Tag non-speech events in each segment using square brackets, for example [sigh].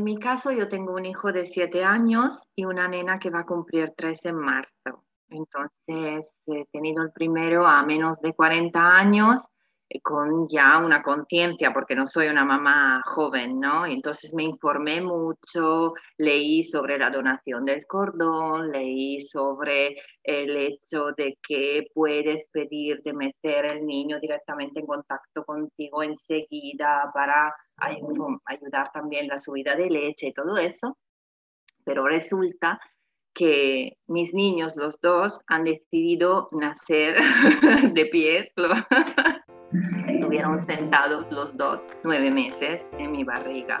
en mi caso yo tengo un hijo de siete años y una nena que va a cumplir tres en marzo. Entonces he tenido el primero a menos de 40 años con ya una conciencia, porque no soy una mamá joven, ¿no? Entonces me informé mucho, leí sobre la donación del cordón, leí sobre el hecho de que puedes pedir de meter el niño directamente en contacto contigo enseguida para ayudar también la subida de leche y todo eso. Pero resulta que mis niños, los dos, han decidido nacer [laughs] de pies. Estuvieron sentados los dos nueve meses en mi barriga.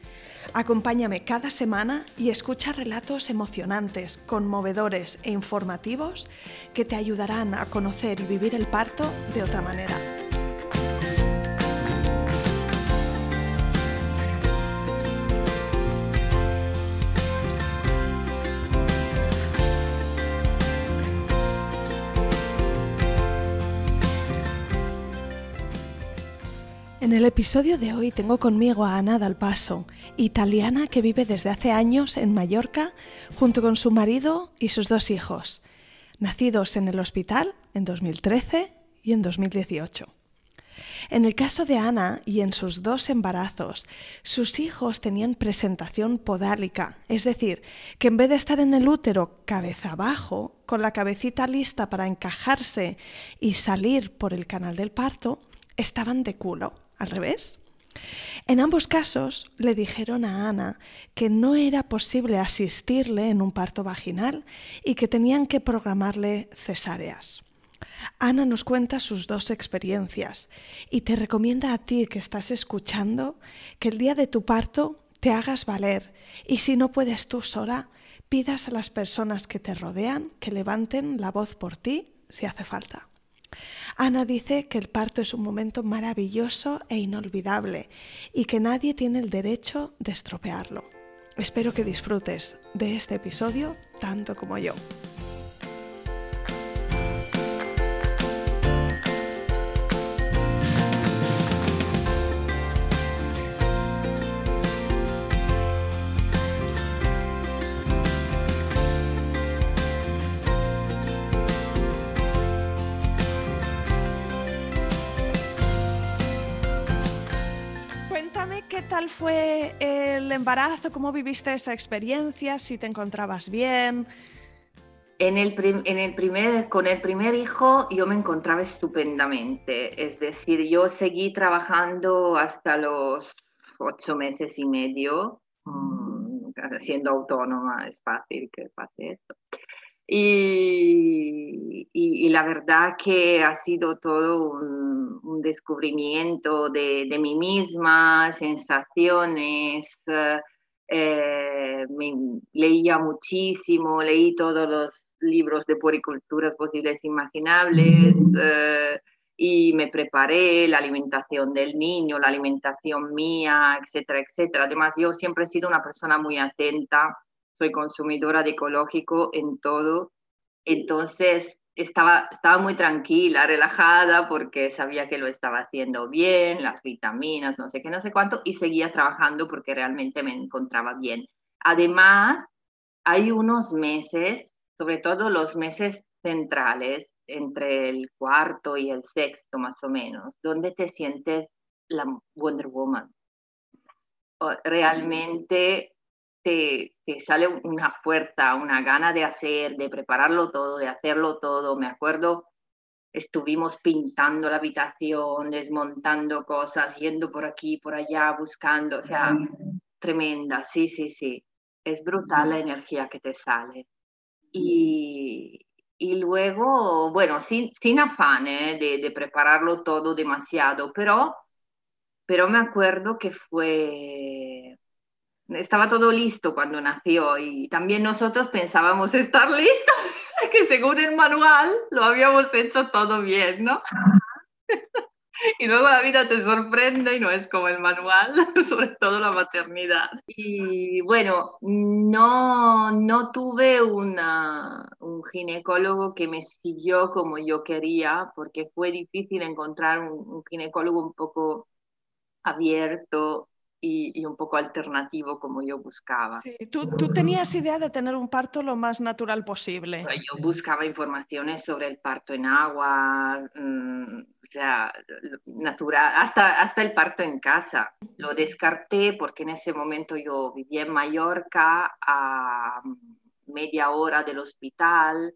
Acompáñame cada semana y escucha relatos emocionantes, conmovedores e informativos que te ayudarán a conocer y vivir el parto de otra manera. En el episodio de hoy tengo conmigo a Ana Dalpaso, italiana que vive desde hace años en Mallorca junto con su marido y sus dos hijos, nacidos en el hospital en 2013 y en 2018. En el caso de Ana y en sus dos embarazos, sus hijos tenían presentación podálica, es decir, que en vez de estar en el útero cabeza abajo, con la cabecita lista para encajarse y salir por el canal del parto, estaban de culo al revés. En ambos casos le dijeron a Ana que no era posible asistirle en un parto vaginal y que tenían que programarle cesáreas. Ana nos cuenta sus dos experiencias y te recomienda a ti que estás escuchando que el día de tu parto te hagas valer y si no puedes tú sola, pidas a las personas que te rodean que levanten la voz por ti si hace falta. Ana dice que el parto es un momento maravilloso e inolvidable y que nadie tiene el derecho de estropearlo. Espero que disfrutes de este episodio tanto como yo. Fue el embarazo? ¿Cómo viviste esa experiencia? ¿Si te encontrabas bien? En el, en el primer, con el primer hijo yo me encontraba estupendamente, es decir, yo seguí trabajando hasta los ocho meses y medio, mm, siendo autónoma, es fácil que pase esto. Y, la verdad que ha sido todo un, descubrimiento de, mí misma, sensaciones. Eh, leía muchísimo, leí todos los libros de poricultura posibles e imaginables eh, y me preparé la alimentación del niño, la alimentación mía, etcétera, etcétera. Además, yo siempre he sido una persona muy atenta soy consumidora de ecológico en todo. Entonces estaba, estaba muy tranquila, relajada, porque sabía que lo estaba haciendo bien, las vitaminas, no sé qué, no sé cuánto, y seguía trabajando porque realmente me encontraba bien. Además, hay unos meses, sobre todo los meses centrales, entre el cuarto y el sexto más o menos, donde te sientes la Wonder Woman. Realmente te, sale una fuerza, una gana de hacer, de prepararlo todo, de hacerlo todo. Me acuerdo, estuvimos pintando la habitación, desmontando cosas, yendo por aquí, por allá, buscando, o sea, tremenda, sí, sí, sí. es brutal la energía que te sale. Y, y luego, bueno, sin, sin afán ¿eh? de, de, prepararlo todo demasiado, pero, pero me acuerdo que fue, estaba todo listo cuando nació y también nosotros pensábamos estar listos, [laughs] que según el manual lo habíamos hecho todo bien, ¿no? [laughs] y luego la vida te sorprende y no es como el manual, [laughs] sobre todo la maternidad. Y bueno, no, no tuve una, un ginecólogo que me siguió como yo quería, porque fue difícil encontrar un, un ginecólogo un poco abierto y, un poco alternativo como yo buscaba. Sí, ¿Tú, ¿Tú, tenías idea de tener un parto lo más natural posible. Yo buscaba informaciones sobre el parto en agua, mmm, o sea, natural, hasta, hasta el parto en casa. Lo descarté porque en ese momento yo vivía en Mallorca a media hora del hospital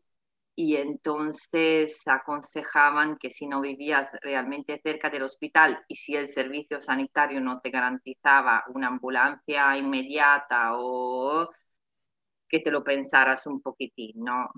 y entonces aconsejaban que si no vivías realmente cerca del hospital y si el servicio sanitario no te garantizaba una ambulancia inmediata o que te lo pensaras un poquitín, ¿no?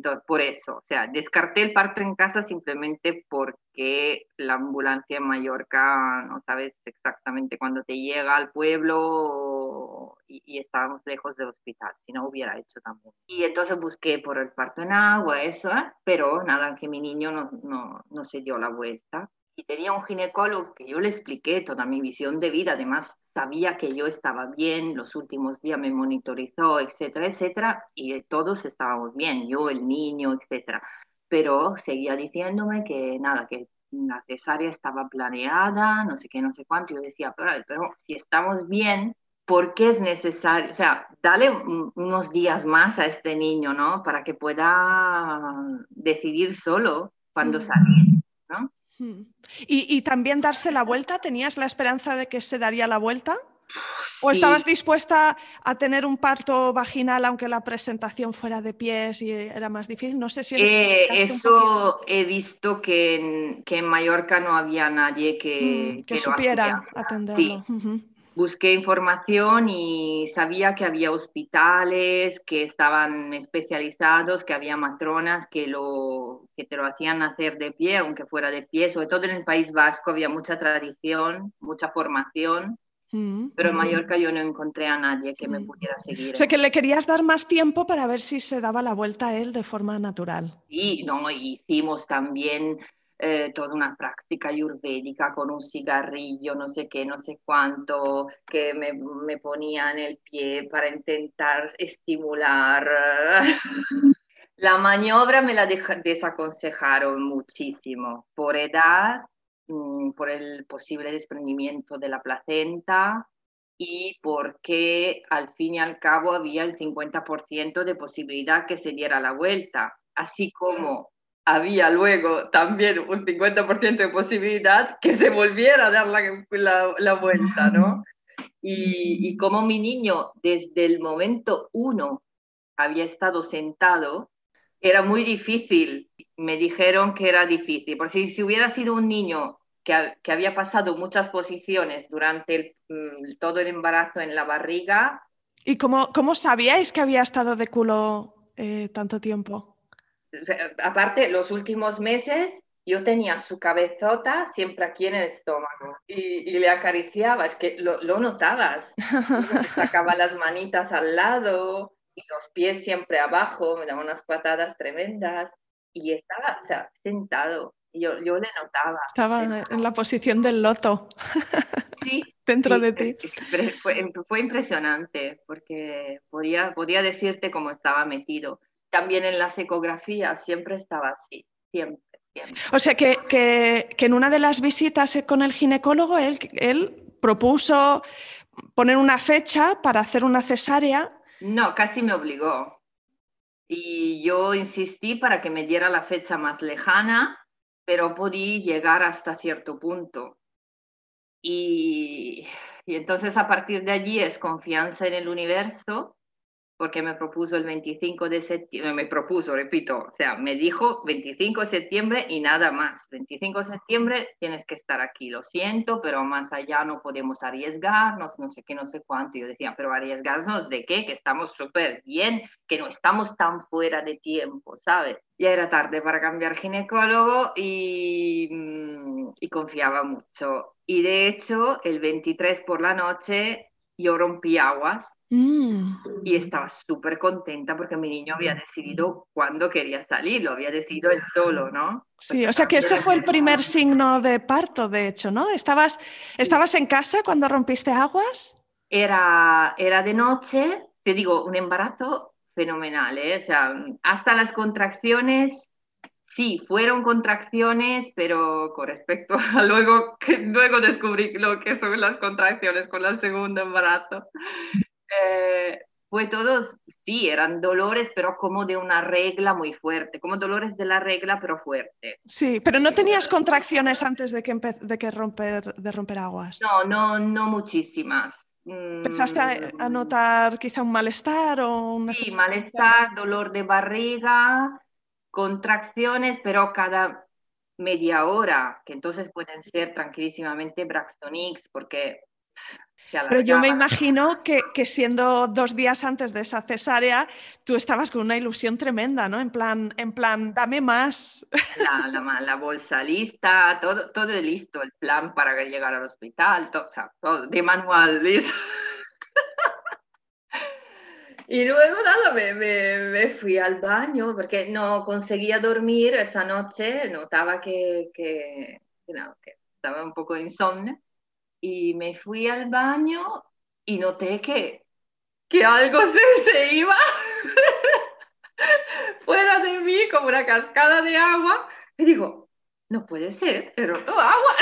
Entonces, por eso, o sea, descarté el parto en casa simplemente porque la ambulancia en Mallorca no sabes exactamente cuándo te llega al pueblo y, estábamos lejos del hospital, si no hubiera hecho también. Y entonces busqué por el parto en agua, eso, ¿eh? pero nada, que mi niño no, no, no se dio la vuelta. Y tenía un ginecólogo que yo le expliqué toda mi visión de vida, además sabía que yo estaba bien, los últimos días me monitorizó, etcétera, etcétera, y todos estábamos bien, yo, el niño, etcétera. Pero seguía diciéndome que nada, que la cesárea estaba planeada, no sé qué, no sé cuánto. Yo decía, pero, pero si estamos bien, ¿por qué es necesario? O sea, dale unos días más a este niño, ¿no? Para que pueda decidir solo cuándo salir, ¿no? ¿Y, también darse la vuelta? ¿Tenías la esperanza de que se daría la vuelta? ¿O estabas dispuesta a tener un parto vaginal aunque la presentación fuera de pies y era más difícil? No sé si... Eh, eso he visto que en, que en, Mallorca no había nadie que... Mm, que, supiera atenderlo. Sí busqué información y sabía que había hospitales que estaban especializados, que había matronas que, lo, que te lo hacían hacer de pie, aunque fuera de pie. Sobre todo en el País Vasco había mucha tradición, mucha formación. Mm, pero en Mallorca yo no encontré a nadie que me mm. pudiera seguir. O sea, que le querías dar más tiempo para ver si se daba la vuelta a él de forma natural. Sí, no, hicimos también eh, toda una práctica ayurvédica con un cigarrillo, no sé qué, no sé cuánto, que me, ponía en el pie para intentar estimular. [laughs] la maniobra me la desaconsejaron muchísimo por edad, mm, por el posible desprendimiento de la placenta y porque al fin y al cabo había el 50% de posibilidad que se diera la vuelta, así como había luego también un 50% de posibilidad que se volviera a dar la, la, vuelta, ¿no? Y, y, como mi niño desde el momento uno había estado sentado, era muy difícil. Me dijeron que era difícil, porque si, si hubiera sido un niño que, que, había pasado muchas posiciones durante el, mm, todo el embarazo en la barriga. ¿Y cómo, cómo sabíais que había estado de culo eh, tanto tiempo? Aparte, los últimos meses yo tenía su cabezota siempre aquí en el estómago y, le acariciaba, es que lo, notabas. [laughs] sacaba las manitas al lado y los pies siempre abajo, me daba unas patadas tremendas y estaba, o sea, sentado. Yo, yo le notaba. Estaba en la posición del loto. [laughs] Sí. Dentro de ti. Fue, fue, impresionante porque podía, podía decirte cómo estaba metido también en las ecografías siempre estaba así, siempre. siempre. O sea que, que, que, en una de las visitas con el ginecólogo, él, él propuso poner una fecha para hacer una cesárea. No, casi me obligó. Y yo insistí para que me diera la fecha más lejana, pero podí llegar hasta cierto punto. Y, y entonces a partir de allí es confianza en el universo porque me propuso el 25 de septiembre, me propuso, repito, o sea, me dijo 25 de septiembre y nada más. 25 de septiembre tienes que estar aquí, lo siento, pero más allá no podemos arriesgarnos, no sé qué, no sé cuánto. yo decía, pero arriesgarnos de qué, que estamos súper bien, que no estamos tan fuera de tiempo, ¿sabes? Ya era tarde para cambiar ginecólogo y, mm, y confiaba mucho. Y de hecho, el 23 por la noche yo rompí aguas Mm. Y estaba súper contenta porque mi niño había decidido cuándo quería salir, lo había decidido él solo, ¿no? Sí, o sea que eso fue el primer signo de parto, de hecho, ¿no? ¿Estabas, ¿estabas en casa cuando rompiste aguas? Era, era de noche, te digo, un embarazo fenomenal, ¿eh? O sea, hasta las contracciones, sí, fueron contracciones, pero con respecto [laughs] a luego, que luego descubrí lo que son las contracciones con el segundo embarazo. Eh, fue todo, sí, eran dolores, pero como de una regla muy fuerte, como dolores de la regla, pero fuertes. Sí, pero no tenías contracciones antes de que, de que romper, de romper aguas. No, no, no muchísimas. ¿Empezaste a, mm. notar quizá un malestar o una Sí, malestar, dolor de barriga, contracciones, pero cada media hora, que entonces pueden ser tranquilísimamente Braxton X, porque pero yo me imagino que, siendo dos días antes de esa cesárea, tú estabas con una ilusión tremenda, ¿no? En plan, en plan dame más. La, bolsa lista, todo, todo listo, el plan para llegar al hospital, todo, todo de manual, listo. Y luego nada, me, me, fui al baño porque no conseguía dormir esa noche, notaba que, que, que estaba un poco insomne y me fui al baño y noté que, que algo [laughs] se, se iba [laughs] fuera de mí como una cascada de agua. Y digo, no puede ser, he roto agua.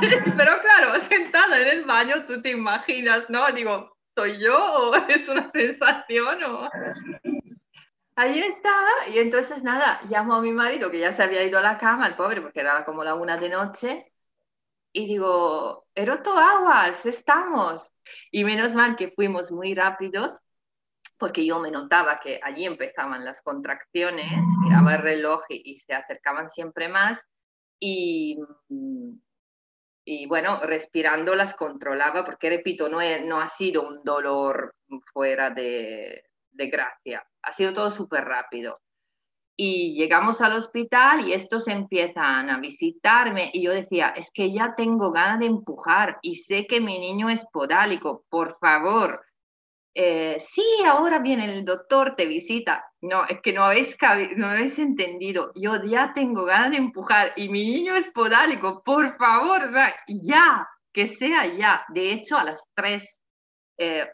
[laughs] Pero claro, sentada en el baño, tú te imaginas, ¿no? Digo, ¿soy yo [laughs] es una sensación? O... Ahí estaba, y entonces nada, llamo a mi marido que ya se había ido a la cama, el pobre, porque era como la una de noche, y digo, he aguas, estamos. Y menos mal que fuimos muy rápidos, porque yo me notaba que allí empezaban las contracciones, miraba el reloj y, se acercaban siempre más. Y, y bueno, respirando las controlaba, porque repito, no, no ha sido un dolor fuera de, de gracia, ha sido todo súper rápido y llegamos al hospital y estos empiezan a visitarme y yo decía, es que ya tengo ganas de empujar y sé que mi niño es podálico, por favor. Eh, sí, ahora viene el doctor, te visita. No, es que no habéis, no habéis entendido. Yo ya tengo ganas de empujar y mi niño es podálico, por favor, o sea, ya, que sea ya. De hecho, a las tres, eh,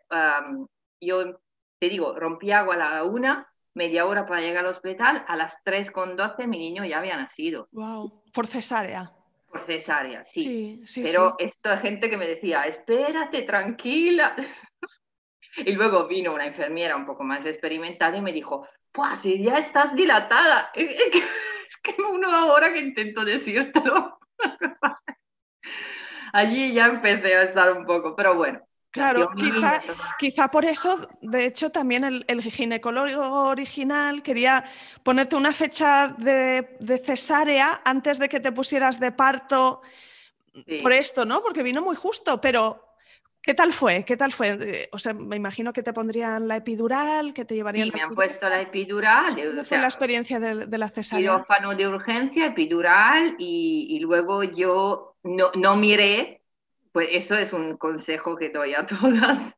yo te digo, rompí agua a la una media hora para llegar al hospital, a las 3.12 mi niño ya había nacido. ¡Wow! Por cesárea. Por cesárea, sí. sí, Pero esta gente que me decía, espérate, tranquila. Y luego vino una enfermera un poco más experimentada y me dijo, pues si ya estás dilatada. [laughs] Es que uno ahora que intento decírtelo. [laughs] Allí ya empecé a estar un poco, pero bueno, Claro, quizá, quizá, por eso, de hecho, también el, ginecólogo original quería ponerte una fecha de, cesárea antes de que te pusieras de parto por esto, ¿no? Porque vino muy justo, pero ¿qué tal fue? ¿Qué tal fue? Eh, o sea, me imagino que te pondrían la epidural, que te llevarían... Sí, me han puesto la epidural. ¿Cómo fue la experiencia de, la cesárea? Quirófano de urgencia, epidural, y, luego yo no, no miré pues eso es un consejo que doy a [laughs] todas,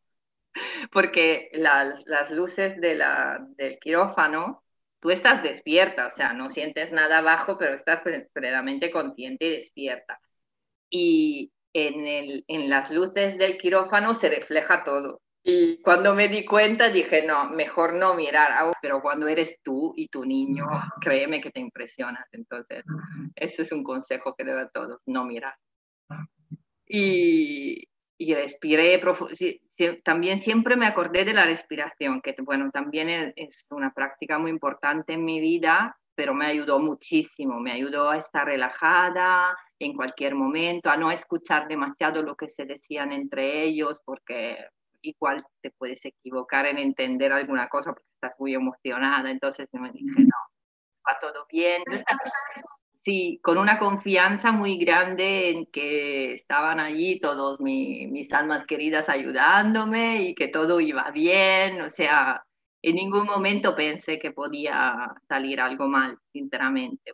porque las, las luces de la, del quirófano, tú estás despierta, o sea, no sientes nada abajo, pero estás plenamente consciente y despierta. Y en, el, en las luces del quirófano se refleja todo. Y cuando me di cuenta dije, no, mejor no mirar, pero cuando eres tú y tu niño, créeme que te impresionas. Entonces, eso es un consejo que doy a todos, no mirar. Y, y respiré también siempre me acordé de la respiración, que bueno, también es, una práctica muy importante en mi vida, pero me ayudó muchísimo, me ayudó a estar relajada en cualquier momento, a no escuchar demasiado lo que se decían entre ellos, porque igual te puedes equivocar en entender alguna cosa porque estás muy emocionada. Entonces me dije, no, va todo bien. Sí, con una confianza muy grande en que estaban allí todos mis almas queridas ayudándome y que todo iba bien. O sea, en ningún momento pensé que podía salir algo mal, sinceramente.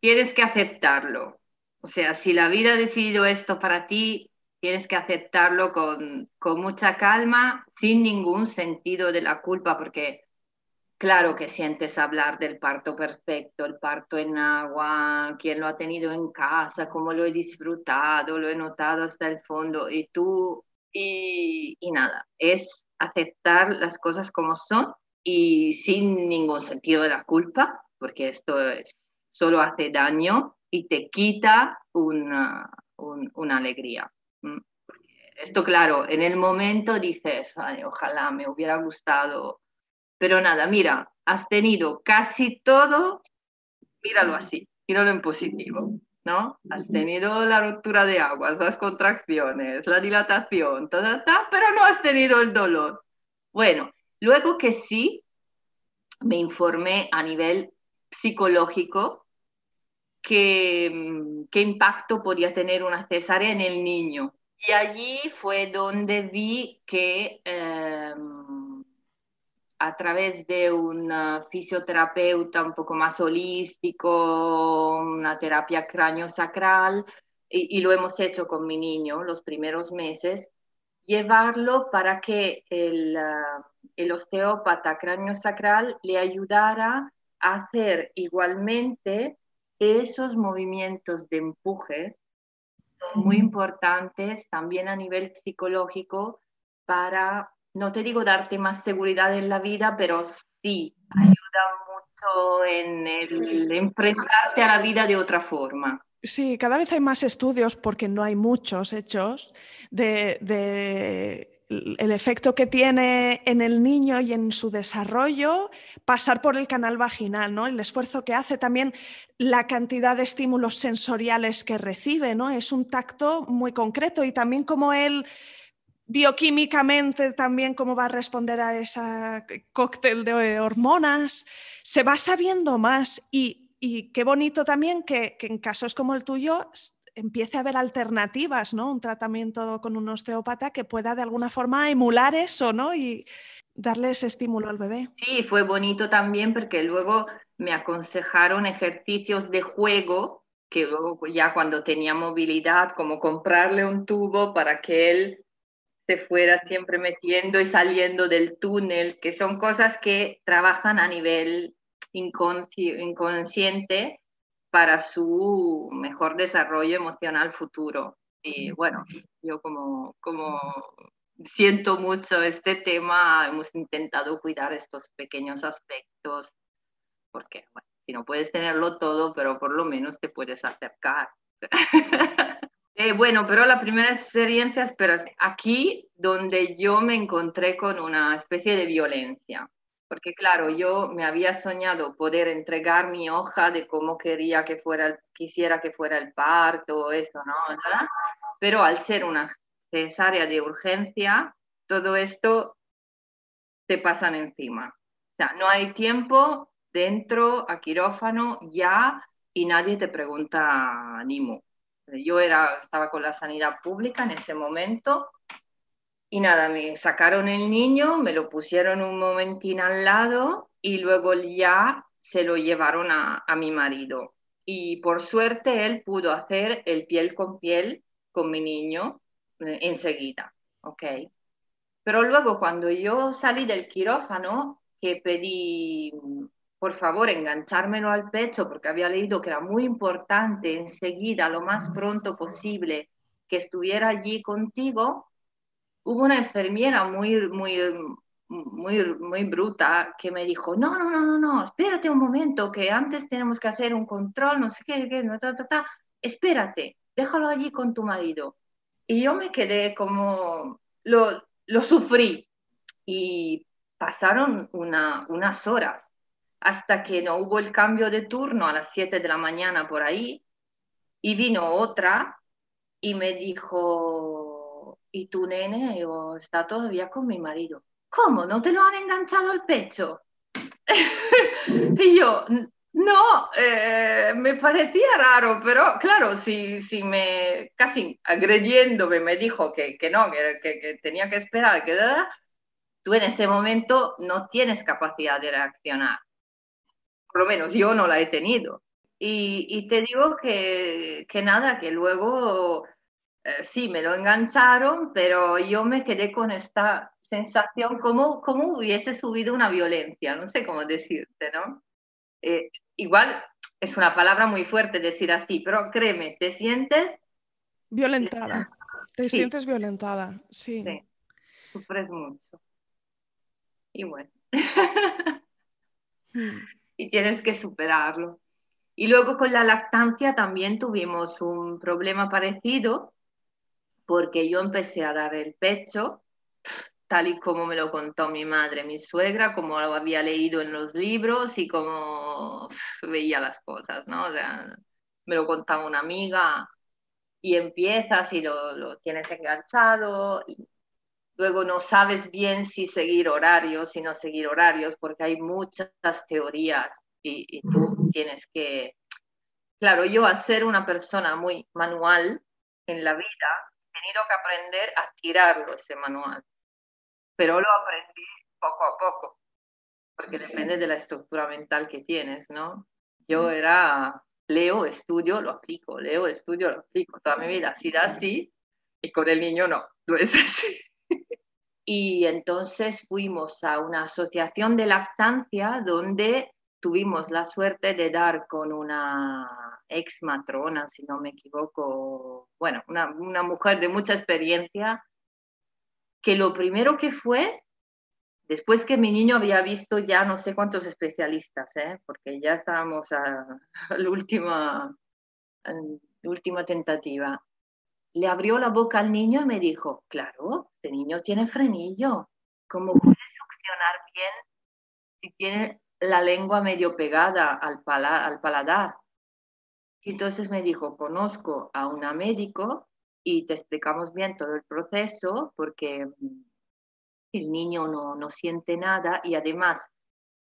Tienes que aceptarlo. O sea, si la vida ha decidido esto para ti, tienes que aceptarlo con, con mucha calma, sin ningún sentido de la culpa, porque Claro que sientes hablar del parto perfecto, el parto en agua, quién lo ha tenido en casa, cómo lo he disfrutado, lo he notado hasta el fondo y tú, y, nada, es aceptar las cosas como son y sin ningún sentido de la culpa, porque esto es, solo hace daño y te quita una, una alegría. Esto, claro, en el momento dices, ojalá me hubiera gustado pero nada, mira, has tenido casi todo, míralo así, míralo en positivo, ¿no? Has tenido la ruptura de aguas, las contracciones, la dilatación, ta, pero no has tenido el dolor. Bueno, luego que sí, me informé a nivel psicológico qué, qué impacto podía tener una cesárea en el niño. Y allí fue donde vi que... Em, a través de un fisioterapeuta un poco más holístico, una terapia cráneo-sacral, y, lo hemos hecho con mi niño los primeros meses, llevarlo para que el, ah, el osteópata cráneo-sacral le ayudara a hacer igualmente esos movimientos de empujes muy importantes también a nivel psicológico para no te digo darte más seguridad en la vida, pero sí ayuda mucho en el enfrentarte a la vida de otra forma. Sí, cada vez hay más estudios, porque no hay muchos hechos, de, el efecto que tiene en el niño y en su desarrollo pasar por el canal vaginal, ¿no? El esfuerzo que hace también la cantidad de estímulos sensoriales que recibe, ¿no? Es un tacto muy concreto y también como él bioquímicamente también cómo va a responder a ese cóctel de hormonas, se va sabiendo más y, qué bonito también que, en casos como el tuyo empiece a haber alternativas, ¿no? Un tratamiento con un osteópata que pueda de alguna forma emular eso, ¿no? Y darle ese estímulo al bebé. Sí, fue bonito también porque luego me aconsejaron ejercicios de juego que luego ya cuando tenía movilidad, como comprarle un tubo para que él fuera siempre metiendo y saliendo del túnel, que son cosas que trabajan a nivel inconsciente para su mejor desarrollo emocional futuro. Y bueno, yo como, como siento mucho este tema, hemos intentado cuidar estos pequeños aspectos, porque si no puedes tenerlo todo, pero por lo menos te puedes acercar. [laughs] Eh, bueno, pero la primera experiencia, pero aquí donde yo me encontré con una especie de violencia, porque claro, yo me había soñado poder entregar mi hoja de cómo quería que fuera, quisiera que fuera el parto, eso, ¿no? Pero al ser una cesárea de urgencia, todo esto te pasan encima. O sea, no hay tiempo dentro a quirófano ya y nadie te pregunta ni mo. Yo era, estaba con la sanidad pública en ese momento y nada, me sacaron el niño, me lo pusieron un momentín al lado y luego ya se lo llevaron a, a mi marido. Y por suerte él pudo hacer el piel con piel con mi niño eh, enseguida, ¿ok? Pero luego cuando yo salí del quirófano, que pedí por favor, enganchármelo al pecho porque había leído que era muy importante enseguida, lo más pronto posible, que estuviera allí contigo, hubo una enfermera muy, muy, muy, muy bruta que me dijo, no, no, no, no, no, espérate un momento, que antes tenemos que hacer un control, no sé qué, qué no, ta, ta, ta. espérate, déjalo allí con tu marido. Y yo me quedé como, lo, lo sufrí y pasaron una, unas horas hasta que no hubo el cambio de turno a las 7 de la mañana por ahí y vino otra y me dijo, y tu nene está todavía con mi marido. ¿Cómo? ¿No te lo han enganchado al pecho? [laughs] y yo, no, eh, me parecía raro, pero claro, si, si me, casi agrediéndome, me dijo que, que no, que, que, tenía que esperar, que tú en ese momento no tienes capacidad de reaccionar. Por lo menos yo no la he tenido. Y, y te digo que, que, nada, que luego eh, sí, me lo engancharon, pero yo me quedé con esta sensación como, como hubiese subido una violencia, no sé cómo decirte, ¿no? Eh, igual es una palabra muy fuerte decir así, pero créeme, te sientes... Violentada, te sientes violentada, sí. Sí, sufres mucho. Y bueno. Hmm. Y tienes que superarlo. Y luego con la lactancia también tuvimos un problema parecido, porque yo empecé a dar el pecho tal y como me lo contó mi madre, mi suegra, como lo había leído en los libros y como veía las cosas, ¿no? Me lo contaba una amiga y empiezas y lo, lo tienes enganchado. Luego no sabes bien si seguir horarios, si no seguir horarios, porque hay muchas teorías y, y tú tienes que... Claro, yo a ser una persona muy manual en la vida, he tenido que aprender a tirarlo ese manual pero lo aprendí poco a poco, porque depende de la estructura mental que tienes, ¿no? Yo era, leo, estudio, lo aplico, leo, estudio, lo aplico. Toda mi vida ha sido así y con el niño no, no es así. [laughs] Y entonces fuimos a una asociación de lactancia donde tuvimos la suerte de dar con una ex matrona, si no me equivoco, bueno, una, mujer de mucha experiencia que lo primero que fue, después que mi niño había visto ya no sé cuántos especialistas, ¿eh? porque ya estábamos a, [laughs] la, última, última tentativa, le abrió la boca al niño y me dijo, claro, este niño tiene frenillo, ¿cómo puede succionar bien si tiene la lengua medio pegada al, al paladar? Entonces me dijo, conozco a una médico y te explicamos bien todo el proceso porque mm, el niño no, no siente nada y además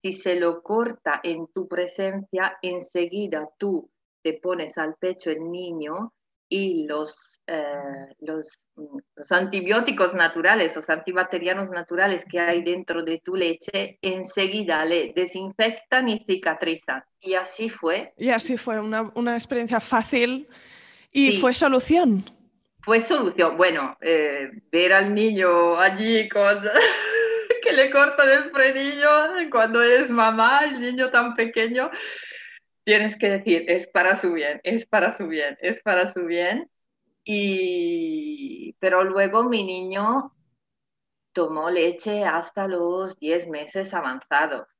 si se lo corta en tu presencia, enseguida tú te pones al pecho el niño y los, eh, los, mm, los, antibióticos naturales, los antibacterianos naturales que hay dentro de tu leche, enseguida le desinfectan y cicatrizan. Y así fue. Y así fue, una, una experiencia fácil y fue solución fue solución. Bueno, eh, ver al niño allí con [laughs] que le cortan el frenillo cuando es mamá, el niño tan pequeño, tienes que decir, es para su bien, es para su bien, es para su bien. Y, pero luego mi niño tomó leche hasta los 10 meses avanzados.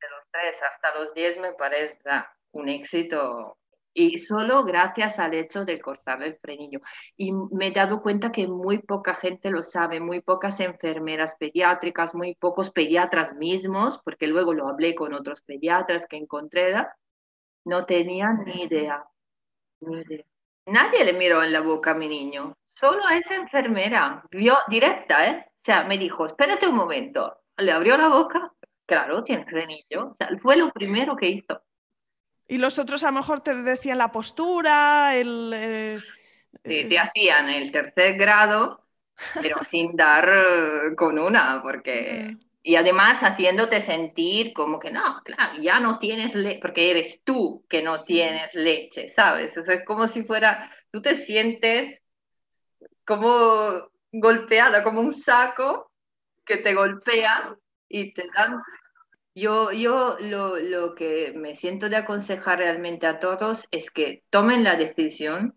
De los 3 hasta los 10 me parece un éxito y solo gracias al hecho de cortarle el frenillo. Y me he dado cuenta que muy poca gente lo sabe, muy pocas enfermeras pediátricas, muy pocos pediatras mismos, porque luego lo hablé con otros pediatras que encontré, no tenían ni idea, ni idea. Nadie le miró en la boca a mi niño, solo esa enfermera, vio directa, ¿eh? O sea, me dijo, espérate un momento, le abrió la boca, claro, tiene frenillo, o sea, fue lo primero que hizo. Y los otros a lo mejor te decían la postura, el... Eh, sí, te hacían el tercer grado, pero [laughs] sin dar eh, con una, porque... Y además haciéndote sentir como que no, claro, ya no tienes leche, porque eres tú que no tienes leche, ¿sabes? O sea, es como si fuera, tú te sientes como golpeada, como un saco que te golpea y te dan yo, yo lo, lo, que me siento de aconsejar realmente a todos es que tomen la decisión,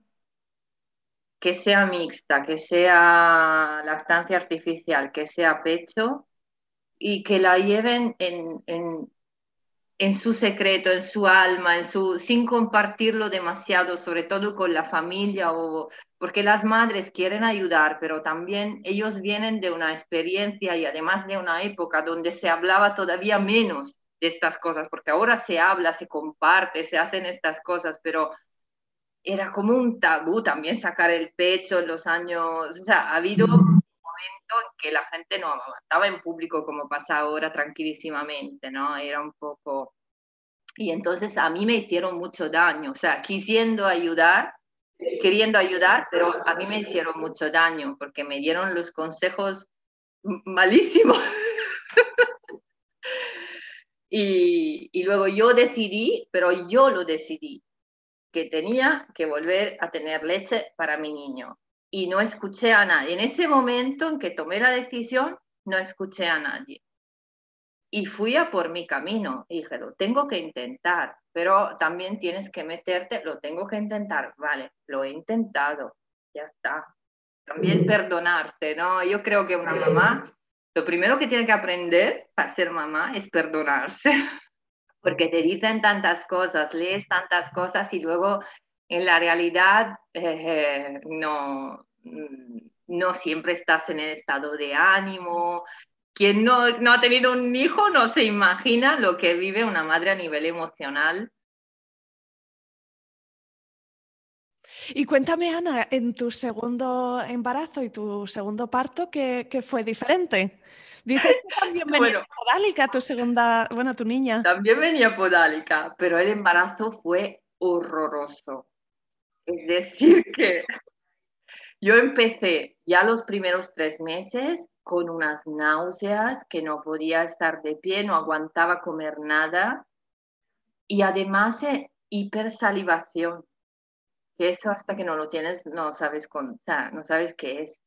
que sea mixta, que sea lactancia artificial, que sea pecho, y que la lleven en, en, en su secreto, en su alma, en su, sin compartirlo demasiado, sobre todo con la familia, o, porque las madres quieren ayudar, pero también ellos vienen de una experiencia y además de una época donde se hablaba todavía menos de estas cosas, porque ahora se habla, se comparte, se hacen estas cosas, pero era como un tabú también sacar el pecho en los años, o sea, ha habido momento en que la gente no estaba en público como pasa ahora tranquilísimamente, ¿no? Era un poco... Y entonces a mí me hicieron mucho daño, o sea, quisiendo ayudar, queriendo ayudar, pero a mí me hicieron mucho daño porque me dieron los consejos malísimos. [laughs] y, y luego yo decidí, pero yo lo decidí, que tenía que volver a tener leche para mi niño. Y no escuché a nadie. En ese momento en que tomé la decisión, no escuché a nadie. Y fui a por mi camino. Y dije, lo tengo que intentar, pero también tienes que meterte, lo tengo que intentar. Vale, lo he intentado, ya está. También perdonarte, ¿no? Yo creo que una mamá, lo primero que tiene que aprender para ser mamá es perdonarse. [laughs] porque te dicen tantas cosas, lees tantas cosas y luego en la realidad eh, no, no siempre estás en el estado de ánimo. Quien no, no ha tenido un hijo no se imagina lo que vive una madre a nivel emocional. Y cuéntame, Ana, en tu segundo embarazo y tu segundo parto, ¿qué, qué fue diferente? Dices que también venía podálica tu segunda, bueno, tu niña. También venía podálica, pero el embarazo fue horroroso. Es decir, [laughs] que yo empecé ya los primeros tres meses con unas náuseas que no podía estar de pie, no aguantaba comer nada y además eh, hipersalivación, que eso hasta que no lo tienes no sabes contar, no sabes qué es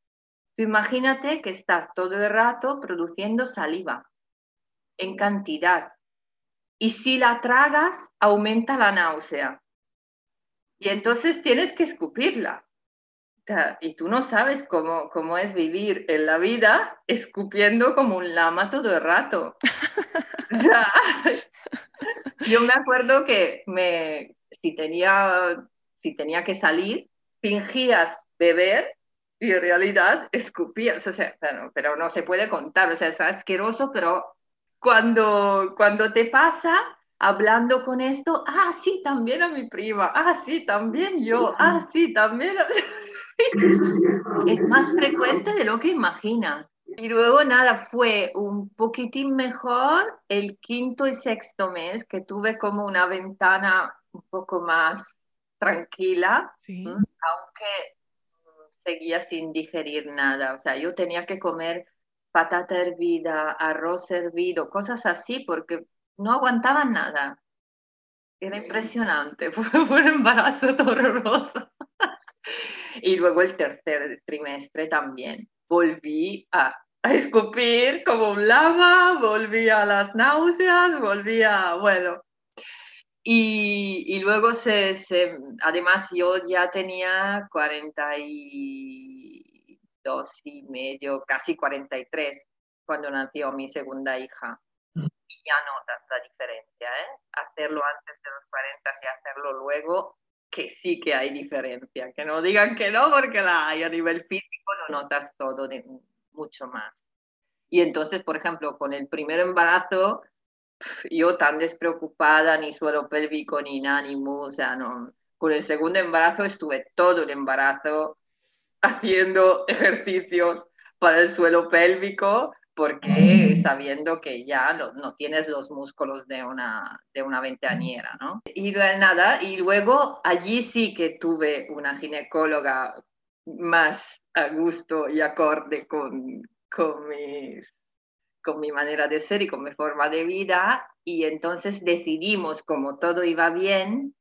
imagínate que estás todo el rato produciendo saliva en cantidad. Y si la tragas, aumenta la náusea. Y entonces tienes que escupirla. y tú no sabes cómo, cómo es vivir en la vida escupiendo como un lama todo el rato. [laughs] yo me acuerdo que me, si, tenía, si tenía que salir, fingías beber y en realidad escupías, o sea, pero, no se puede contar, o sea, es asqueroso, pero cuando, cuando te pasa hablando con esto, ah, sí, también a mi prima, ah, sí, también yo, ah, sí, también. [laughs] es más frecuente de lo que imaginas. Y luego nada, fue un poquitín mejor el quinto y sexto mes, que tuve como una ventana un poco más tranquila, aunque seguía sin digerir nada. O sea, yo tenía que comer patata hervida, arroz hervido, cosas así, porque no aguantaban nada. Era impresionante, [laughs] fue, un embarazo horroroso. y luego el tercer trimestre también. Volví a, a escupir como un lava, volví a las náuseas, volví a, bueno, y, luego, se, además, yo ya tenía 42 y medio, casi 43, cuando nació mi segunda hija. Ya notas la diferencia, ¿eh? Hacerlo antes de los 40 y hacerlo luego, que sí que hay diferencia. Que no digan que no, porque la hay a nivel físico, lo notas todo de, mucho más. Y entonces, por ejemplo, con el primer embarazo, yo tan despreocupada, ni suelo pélvico, ni ánimo, o sea, no. Con el segundo embarazo estuve todo el embarazo haciendo [laughs] ejercicios para el suelo pélvico, porque sabiendo que ya no, no, tienes los músculos de una, de una ventañera, ¿no? Y nada, y luego allí sí que tuve una ginecóloga más a gusto y acorde con, con mis con mi manera de ser y con mi forma de vida y entonces decidimos, como todo iba bien,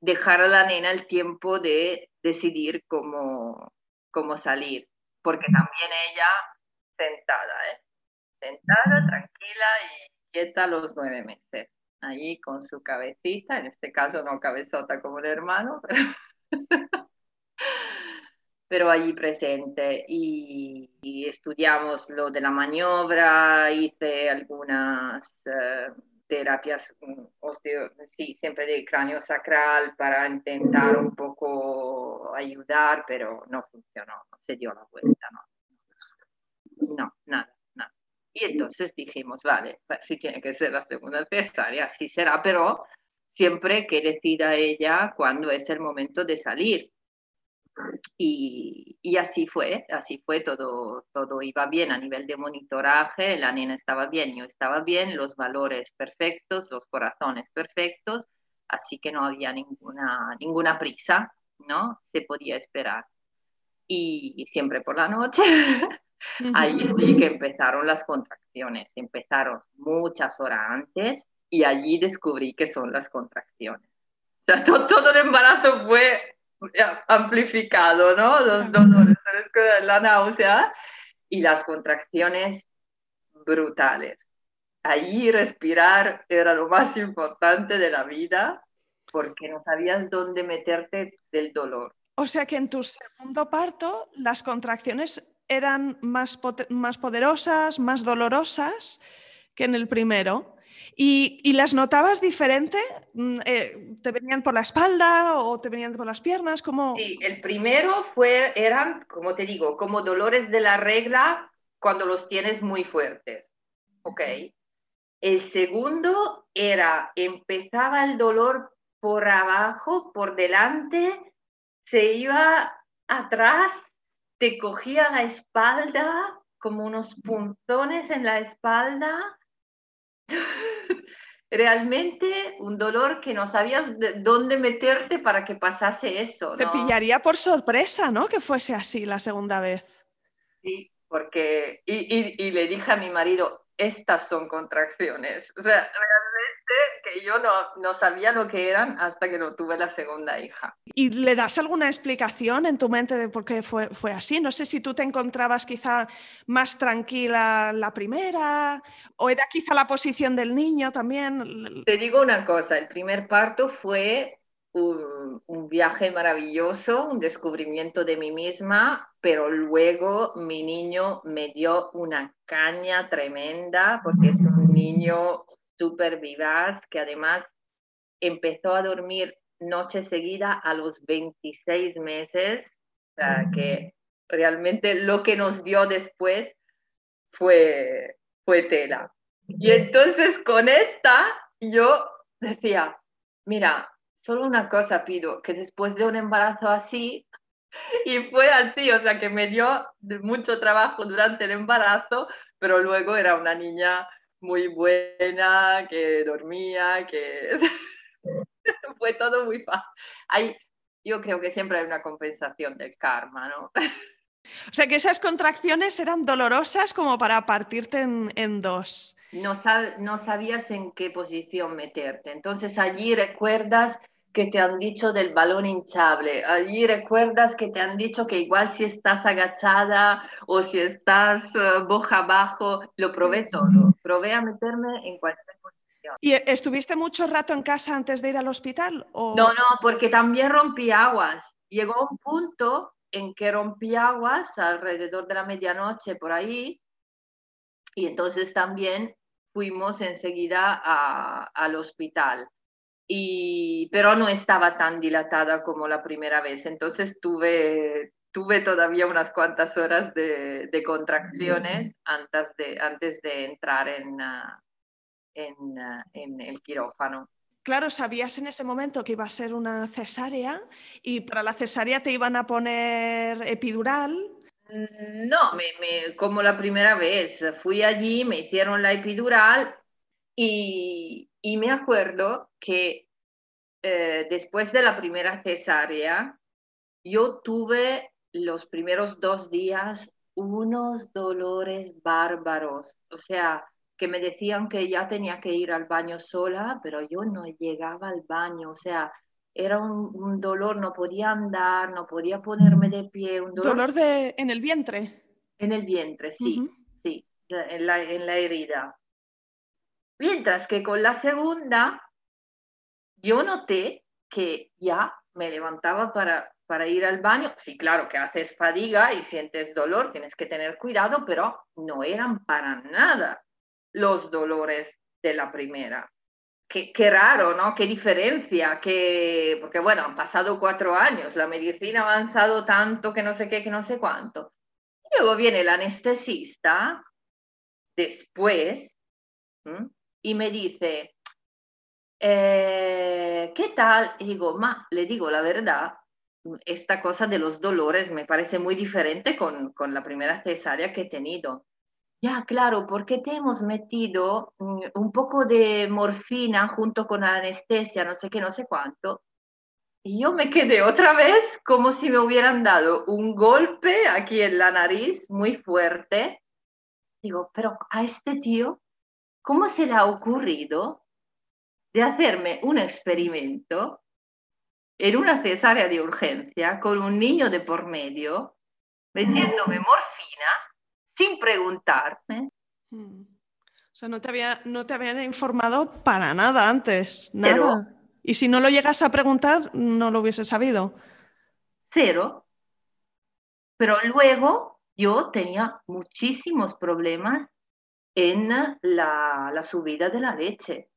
dejar a la nena el tiempo de decidir cómo, cómo salir, porque también ella sentada, ¿eh? Sentada, tranquila y quieta los nueve meses, ahí con su cabecita, en este caso no cabezota como el hermano, pero [laughs] pero allí presente. Y, estudiamos lo de la maniobra, hice algunas eh, terapias, mm, sí, siempre de cráneo sacral para intentar un poco ayudar, pero no funcionó, no se dio la vuelta, no, no nada. Y entonces dijimos, vale, si tiene que ser la segunda cesárea, sí será, pero siempre que decida ella cuándo es el momento de salir. Y, y, así fue, así fue, todo, todo iba bien a nivel de monitoraje, la nena estaba bien, yo estaba bien, los valores perfectos, los corazones perfectos, así que no había ninguna, ninguna prisa, ¿no? Se podía esperar. Y siempre por la noche, [laughs] ahí sí que empezaron las contracciones, empezaron muchas horas antes y allí descubrí que son las contracciones. O sea, todo, el embarazo fue amplificado, ¿no? Los dolores, la náusea y las contracciones brutales. Allí respirar era lo más importante de la vida porque no sabías dónde meterte del dolor. O sea que en tu segundo parto las contracciones eran más, más poderosas, más dolorosas que en el primero. ¿Y, las notabas diferente? Mm, eh, ¿Te venían por la espalda o te venían por las piernas? ¿Cómo... Sí, el primero fue, eran, como te digo, como dolores de la regla cuando los tienes muy fuertes. ¿Ok? El segundo era, empezaba el dolor por abajo, por delante, se iba atrás, te cogía la espalda, como unos punzones en la espalda [laughs] realmente un dolor que no sabías de dónde meterte para que pasase eso. Te pillaría por sorpresa, ¿no? Que fuese así la segunda vez. Sí, porque, y, y, le dije a mi marido, estas son contracciones. O sea, realmente que yo no, no, sabía lo que eran hasta que no tuve la segunda hija. ¿Y le das alguna explicación en tu mente de por qué fue, fue así? No sé si tú te encontrabas quizá más tranquila la primera o era quizá la posición del niño también. Te digo una cosa, el primer parto fue un, un, viaje maravilloso, un descubrimiento de mí misma, pero luego mi niño me dio una caña tremenda porque es un niño súper vivaz que además empezó a dormir noche seguida a los 26 meses, o sea que realmente lo que nos dio después fue, fue tela. Y entonces con esta yo decía, mira, solo una cosa pido, que después de un embarazo así, [laughs] y fue así, o sea, que me dio mucho trabajo durante el embarazo, pero luego era una niña muy buena, que dormía, que [laughs] fue todo muy fácil. yo creo que siempre hay una compensación del karma, ¿no? [laughs] O sea que esas contracciones eran dolorosas como para partirte en, en dos. No, no sabías en qué posición meterte. Entonces allí recuerdas que te han dicho del balón hinchable. Allí recuerdas que te han dicho que igual si estás agachada o si estás uh, boca abajo, lo probé todo. Probé a meterme en cualquier posición. ¿Y estuviste mucho rato en casa antes de ir al hospital? O... No, no, porque también rompí aguas. Llegó un punto en que rompí aguas alrededor de la medianoche por ahí y entonces también fuimos enseguida a, al hospital pero no estaba tan dilatada como la primera vez. Entonces tuve, tuve todavía unas cuantas horas de, contracciones antes de, antes de entrar en, ah, en, ah, en el quirófano. Claro, sabías en ese momento que iba a ser una cesárea y para la cesárea te iban a poner epidural. No, me, como la primera vez. Fui allí, me hicieron la epidural y, y me acuerdo que eh, después de la primera cesárea, yo tuve los primeros dos días unos dolores bárbaros. O sea, que me decían que ya tenía que ir al baño sola, pero yo no llegaba al baño. O sea, era un, dolor, no podía andar, no podía ponerme de pie. Un dolor, de, en el vientre. En el vientre, sí, sí, en la, en la herida. Mientras que con la segunda, yo noté que ya me levantaba para, para ir al baño. Sí, claro que haces fatiga y sientes dolor, tienes que tener cuidado, pero no eran para nada los dolores de la primera. Qué, qué, raro, ¿no? Qué diferencia, que, porque bueno, han pasado cuatro años, la medicina ha avanzado tanto que no sé qué, que no sé cuánto. Y luego viene el anestesista después y me dice, eh, ¿qué tal? Y digo, ma, le digo la verdad, esta cosa de los dolores me parece muy diferente con, con la primera cesárea que he tenido. Ya, claro, porque te hemos metido mm, un poco de morfina junto con anestesia, no sé qué, no sé cuánto. Y yo me quedé otra vez como si me hubieran dado un golpe aquí en la nariz muy fuerte. Digo, pero a este tío, ¿cómo se le ha ocurrido de hacerme un experimento en una cesárea de urgencia con un niño de por medio, metiéndome morfina sin preguntarme. Hmm. O sea, no te, había, no te habían informado para nada antes, nada. y si no lo llegas a preguntar, no lo hubiese sabido. Cero. Pero luego yo tenía muchísimos problemas en la, la subida de la leche.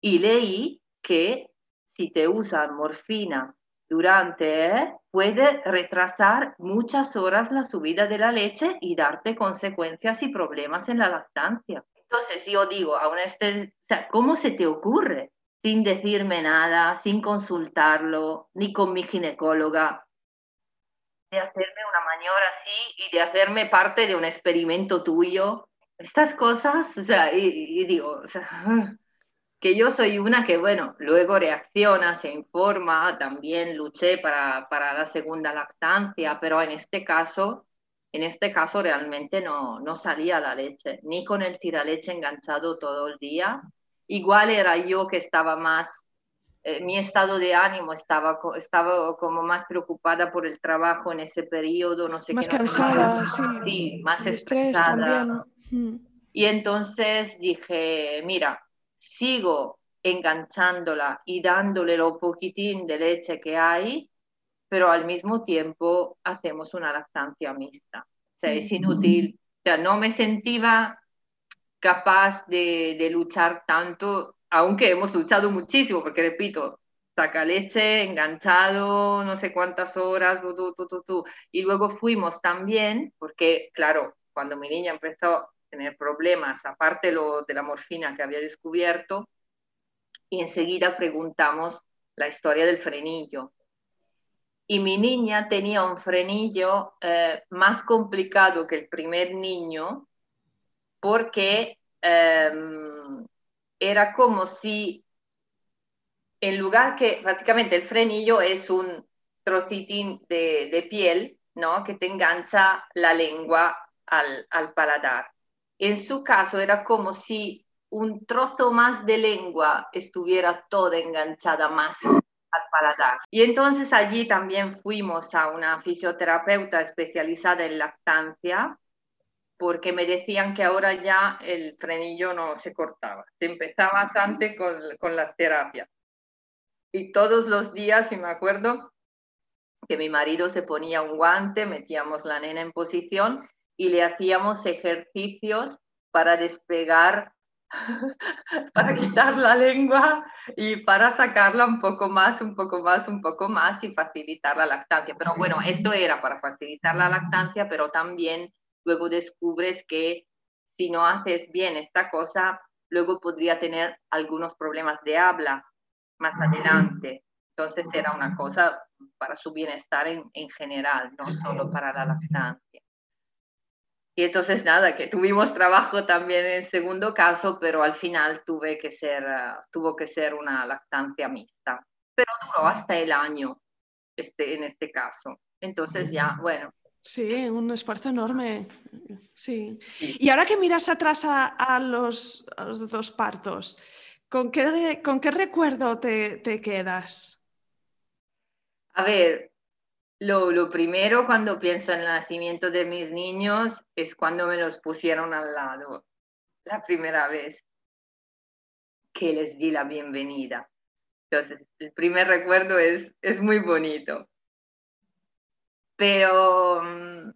Y leí que si te usan morfina durante, puede retrasar muchas horas la subida de la leche y darte consecuencias y problemas en la lactancia. Entonces yo digo, aún este, ¿cómo se te ocurre? Sin decirme nada, sin consultarlo, ni con mi ginecóloga, de hacerme una maniobra así y de hacerme parte de un experimento tuyo. Estas cosas, o sea, y, y digo, o sea, [laughs] que yo soy una que, bueno, luego reacciona, se informa, también luché para, para la segunda lactancia, pero en este caso, en este caso realmente no, no salía la leche, ni con el tiraleche enganchado todo el día. Igual era yo que estaba más, eh, mi estado de ánimo estaba, estaba como más preocupada por el trabajo en ese periodo, no sé más qué. Cansada, más cansada, sí. sí. más estresada. Mm. Y entonces dije, mira, sigo enganchándola y dándole lo poquitín de leche que hay, pero al mismo tiempo hacemos una lactancia mixta. O sea, es inútil. O sea, no me sentía capaz de, de luchar tanto, aunque hemos luchado muchísimo, porque repito, saca leche, enganchado, no sé cuántas horas, y luego fuimos también, porque claro, cuando mi niña empezó tener problemas, aparte lo, de la morfina que había descubierto, y enseguida preguntamos la historia del frenillo. Y mi niña tenía un frenillo eh, más complicado que el primer niño porque eh, era como si en lugar que prácticamente el frenillo es un trocitín de, de piel, ¿no? Que te engancha la lengua al, al paladar en su caso era como si un trozo más de lengua estuviera toda enganchada más al paladar. Y entonces allí también fuimos a una fisioterapeuta especializada en lactancia porque me decían que ahora ya el frenillo no se cortaba, se empezaba antes con, con las terapias. Y todos los días, si me acuerdo, que mi marido se ponía un guante, metíamos la nena en posición y le hacíamos ejercicios para despegar, [laughs] para quitar la lengua y para sacarla un poco más, un poco más, un poco más y facilitar la lactancia. Pero bueno, esto era para facilitar la lactancia, pero también luego descubres que si no haces bien esta cosa, luego podría tener algunos problemas de habla más adelante. Entonces era una cosa para su bienestar en, en general, no solo para la lactancia. Y entonces nada, que tuvimos trabajo también en segundo caso, pero al final tuve que ser, uh, tuvo que ser una lactancia mixta. Pero duró hasta el año este, en este caso. Entonces ya, bueno. Sí, un esfuerzo enorme. Sí. Y ahora que miras atrás a, a, los, a los, dos partos, ¿con qué, con qué recuerdo te, te quedas? A ver, lo, lo, primero cuando pienso en el nacimiento de mis niños es cuando me los pusieron al lado, la primera vez que les di la bienvenida. Entonces, el primer recuerdo es, es muy bonito. Pero, mm,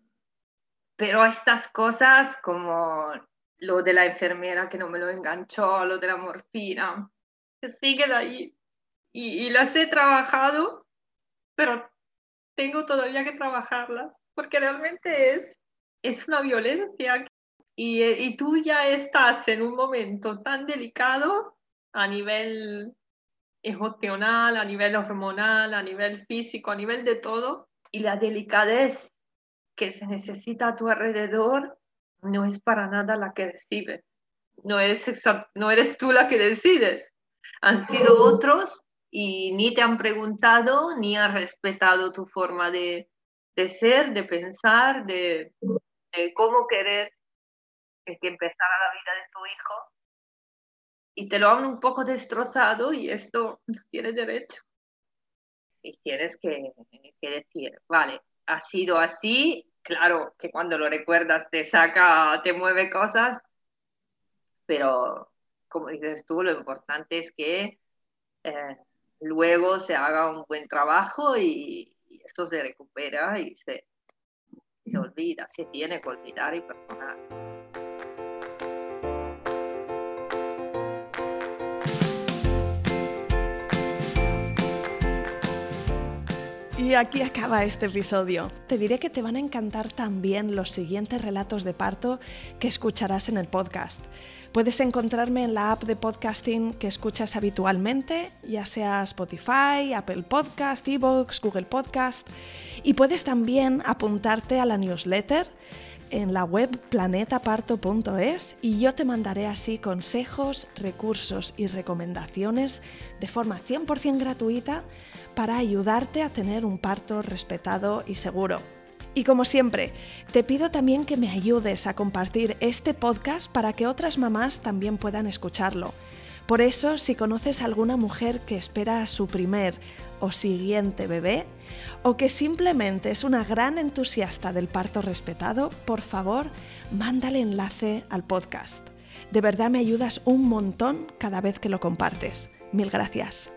pero estas cosas como lo de la enfermera que no me lo enganchó, lo de la morfina, que siguen ahí. Y, y las he trabajado, pero tengo todavía que trabajarlas, porque realmente es, es una violencia y, y tú ya estás en un momento tan delicado a nivel emocional, a nivel hormonal, a nivel físico, a nivel de todo. Y la delicadez que se necesita a tu alrededor no es para nada la que recibes. No eres, no eres tú la que decides. Han sido otros y ni te han preguntado ni han respetado tu forma de, de ser, de pensar, de, de cómo querer que empezara la vida de tu hijo y te lo han un poco destrozado y esto no tiene derecho. Y tienes que, que decir, vale, ha sido así, claro que cuando lo recuerdas te saca, te mueve cosas, pero como dices tú, lo importante es que eh, luego se haga un buen trabajo y, y, esto se recupera y se, se olvida, se tiene que olvidar y perdonar. Y aquí acaba este episodio. Te diré que te van a encantar también los siguientes relatos de parto que escucharás en el podcast. Puedes encontrarme en la app de podcasting que escuchas habitualmente, ya sea Spotify, Apple Podcast, Evox, Google Podcast. Y puedes también apuntarte a la newsletter en la web planetaparto.es y yo te mandaré así consejos, recursos y recomendaciones de forma 100% gratuita para ayudarte a tener un parto respetado y seguro. Y como siempre, te pido también que me ayudes a compartir este podcast para que otras mamás también puedan escucharlo. Por eso, si conoces a alguna mujer que espera a su primer o siguiente bebé, o que simplemente es una gran entusiasta del parto respetado, por favor, mándale enlace al podcast. De verdad me ayudas un montón cada vez que lo compartes. Mil gracias.